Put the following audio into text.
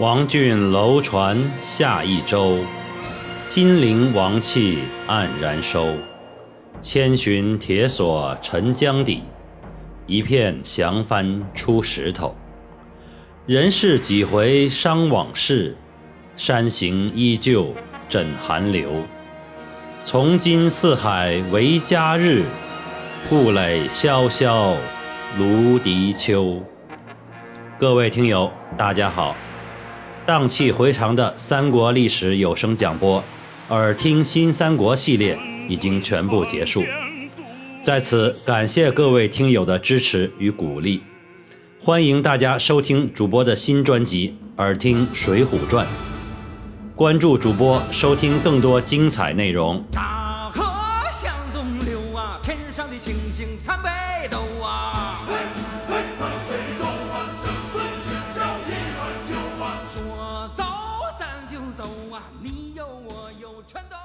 王浚楼船下益州，金陵王气黯然收。千寻铁锁沉江底，一片降帆出石头。人世几回伤往事，山行依旧枕寒流。从今四海为家日，故垒萧萧芦荻秋。各位听友，大家好。荡气回肠的三国历史有声讲播，耳听新三国系列已经全部结束，在此感谢各位听友的支持与鼓励，欢迎大家收听主播的新专辑《耳听水浒传》，关注主播收听更多精彩内容。大河向东流啊，天上的星星参北斗啊。有啊，你有我有全都。